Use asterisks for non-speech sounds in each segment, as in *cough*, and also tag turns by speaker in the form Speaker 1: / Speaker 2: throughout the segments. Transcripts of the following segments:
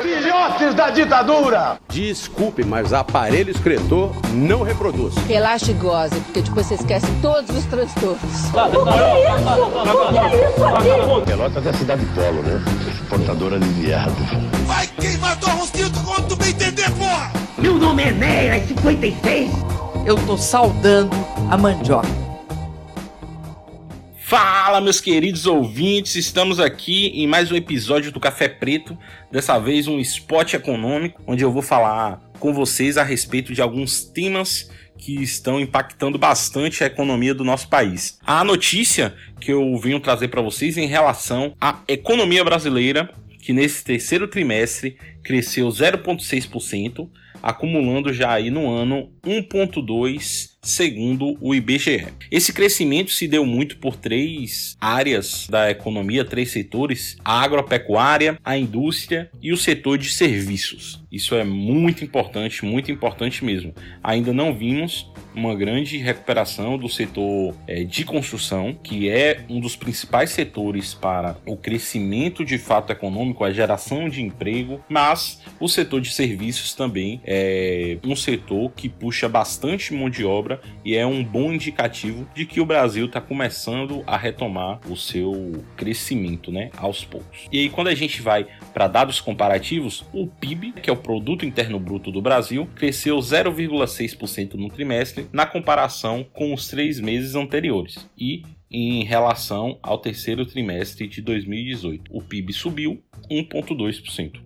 Speaker 1: Filhotes da ditadura!
Speaker 2: Desculpe, mas aparelho escritor não reproduz.
Speaker 3: Relaxa e goze, porque depois você esquece todos os transtornos.
Speaker 4: Que isso? Que isso aqui?
Speaker 5: Pelotas é cidade polo, né? Exportadora de viado.
Speaker 6: Vai queimar tua rosquita quando tu bem entender, porra!
Speaker 7: Meu nome é Neira 56. Eu tô saudando a mandioca.
Speaker 8: Fala, meus queridos ouvintes, estamos aqui em mais um episódio do Café Preto, dessa vez um spot econômico, onde eu vou falar com vocês a respeito de alguns temas que estão impactando bastante a economia do nosso país. A notícia que eu venho trazer para vocês em relação à economia brasileira, que nesse terceiro trimestre cresceu 0,6%, acumulando já aí no ano 1,2% segundo o IBGE. Esse crescimento se deu muito por três áreas da economia, três setores: a agropecuária, a indústria e o setor de serviços. Isso é muito importante, muito importante mesmo. Ainda não vimos uma grande recuperação do setor é, de construção, que é um dos principais setores para o crescimento de fato econômico, a geração de emprego, mas o setor de serviços também é um setor que puxa bastante mão de obra e é um bom indicativo de que o Brasil está começando a retomar o seu crescimento, né, aos poucos. E aí quando a gente vai para dados comparativos, o PIB, que é o produto interno bruto do Brasil, cresceu 0,6% no trimestre na comparação com os três meses anteriores e em relação ao terceiro trimestre de 2018. O PIB subiu 1,2%.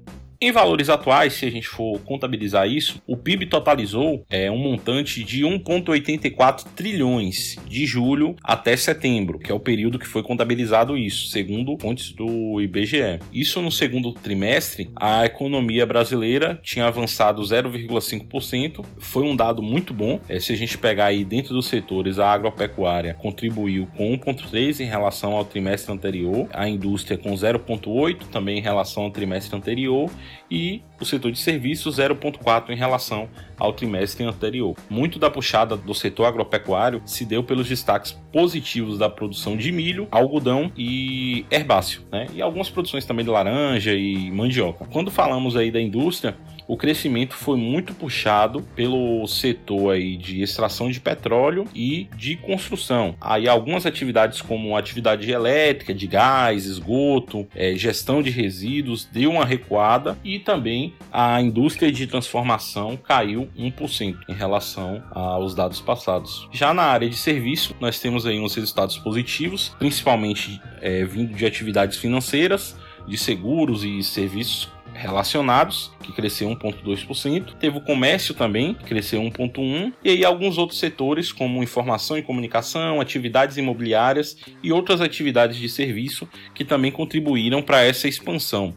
Speaker 8: Em valores atuais, se a gente for contabilizar isso, o PIB totalizou é, um montante de 1,84 trilhões de julho até setembro, que é o período que foi contabilizado isso, segundo fontes do IBGE. Isso no segundo trimestre, a economia brasileira tinha avançado 0,5%, foi um dado muito bom. É, se a gente pegar aí dentro dos setores, a agropecuária contribuiu com 1,3 em relação ao trimestre anterior, a indústria com 0,8 também em relação ao trimestre anterior e o setor de serviços 0,4 em relação ao trimestre anterior. Muito da puxada do setor agropecuário se deu pelos destaques positivos da produção de milho, algodão e herbáceo, né? E algumas produções também de laranja e mandioca. Quando falamos aí da indústria, o crescimento foi muito puxado pelo setor aí de extração de petróleo e de construção. Aí algumas atividades como atividade elétrica, de gás, esgoto, é, gestão de resíduos deu uma recuada e também a indústria de transformação caiu 1% em relação aos dados passados. Já na área de serviço, nós temos aí uns resultados positivos, principalmente é, vindo de atividades financeiras, de seguros e serviços relacionados, que cresceu 1,2%. Teve o comércio também, que cresceu 1,1%. E aí alguns outros setores, como informação e comunicação, atividades imobiliárias e outras atividades de serviço, que também contribuíram para essa expansão.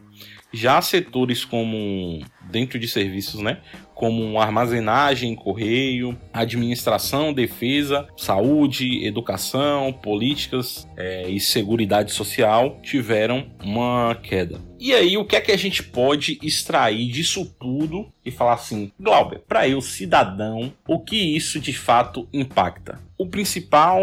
Speaker 8: Já setores como dentro de serviços, né, como armazenagem, correio, administração, defesa, saúde, educação, políticas é, e seguridade social tiveram uma queda. E aí, o que é que a gente pode extrair disso tudo e falar assim, Glauber, para eu, cidadão, o que isso de fato impacta? O principal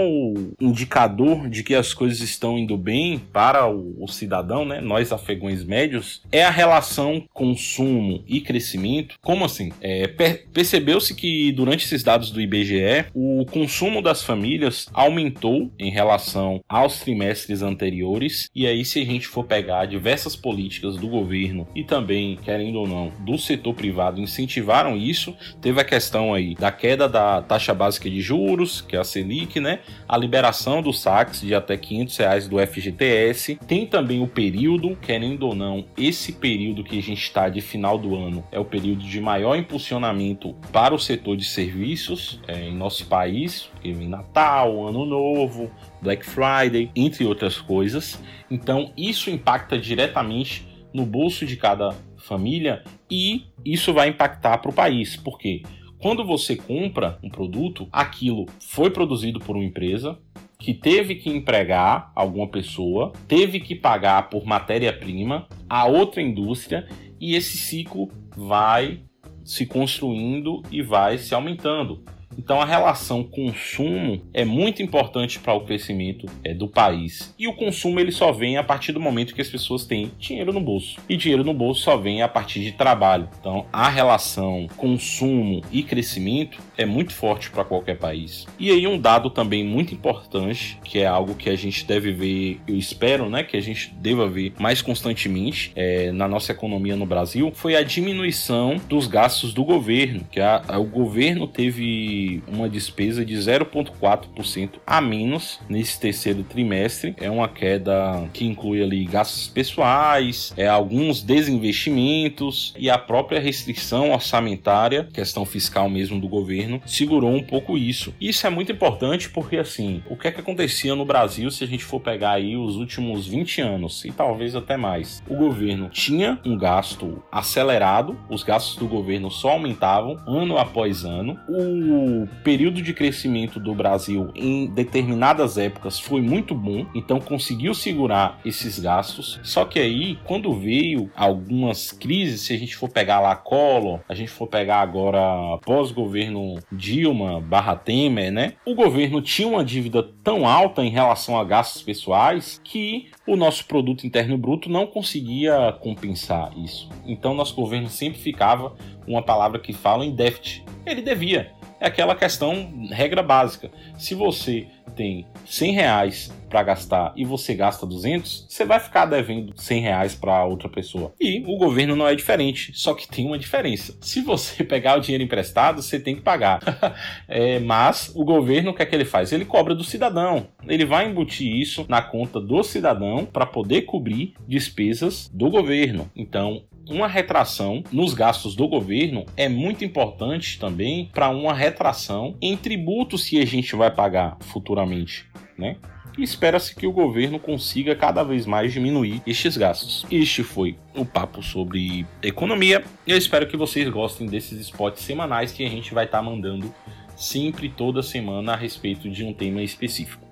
Speaker 8: indicador de que as coisas estão indo bem para o, cidadão, né, nós afegões médios, é a relação consumo e crescimento. Como assim? É, per Percebeu-se que durante esses dados do IBGE, o consumo das famílias aumentou em relação aos trimestres anteriores. E aí, se a gente for pegar diversas políticas do governo e também, querendo ou não, do setor privado incentivaram isso. Teve a questão aí da queda da taxa básica de juros, que é a Selic, né? A liberação dos saques de até 500 reais do FGTS. Tem também o período, querendo ou não, esse período que a gente está de final do ano é o período de maior impulsionamento para o setor de serviços é, em nosso país, porque vem Natal, Ano Novo, Black Friday, entre outras coisas. Então, isso impacta diretamente no bolso de cada família e isso vai impactar para o país, porque quando você compra um produto, aquilo foi produzido por uma empresa que teve que empregar alguma pessoa, teve que pagar por matéria-prima a outra indústria e esse ciclo vai se construindo e vai se aumentando. Então a relação consumo é muito importante para o crescimento é, do país. E o consumo ele só vem a partir do momento que as pessoas têm dinheiro no bolso. E dinheiro no bolso só vem a partir de trabalho. Então a relação consumo e crescimento é muito forte para qualquer país. E aí um dado também muito importante, que é algo que a gente deve ver, eu espero, né, que a gente deva ver mais constantemente é, na nossa economia no Brasil, foi a diminuição dos gastos do governo, que a, a, o governo teve uma despesa de 0,4% a menos nesse terceiro trimestre. É uma queda que inclui ali gastos pessoais, é alguns desinvestimentos e a própria restrição orçamentária, questão fiscal mesmo do governo, segurou um pouco isso. Isso é muito importante porque assim, o que é que acontecia no Brasil se a gente for pegar aí os últimos 20 anos e talvez até mais? O governo tinha um gasto acelerado, os gastos do governo só aumentavam ano após ano. O período de crescimento do Brasil em determinadas épocas foi muito bom, então conseguiu segurar esses gastos. Só que aí, quando veio algumas crises, se a gente for pegar lá Collor, a gente for pegar agora pós-governo Dilma barra Temer, né? O governo tinha uma dívida tão alta em relação a gastos pessoais que o nosso produto interno bruto não conseguia compensar isso. Então nosso governo sempre ficava uma palavra que fala em déficit. Ele devia. É aquela questão, regra básica. Se você tem 100 reais para gastar e você gasta 200, você vai ficar devendo 100 reais para outra pessoa. E o governo não é diferente, só que tem uma diferença. Se você *laughs* pegar o dinheiro emprestado, você tem que pagar. *laughs* é, mas o governo, o que é que ele faz? Ele cobra do cidadão. Ele vai embutir isso na conta do cidadão para poder cobrir despesas do governo. Então, uma retração nos gastos do governo é muito importante também para uma retração em tributos que a gente vai pagar futuramente, né? Espera-se que o governo consiga cada vez mais diminuir estes gastos. Este foi o papo sobre economia. Eu espero que vocês gostem desses spots semanais que a gente vai estar tá mandando sempre toda semana a respeito de um tema específico.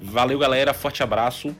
Speaker 8: Valeu, galera. Forte abraço.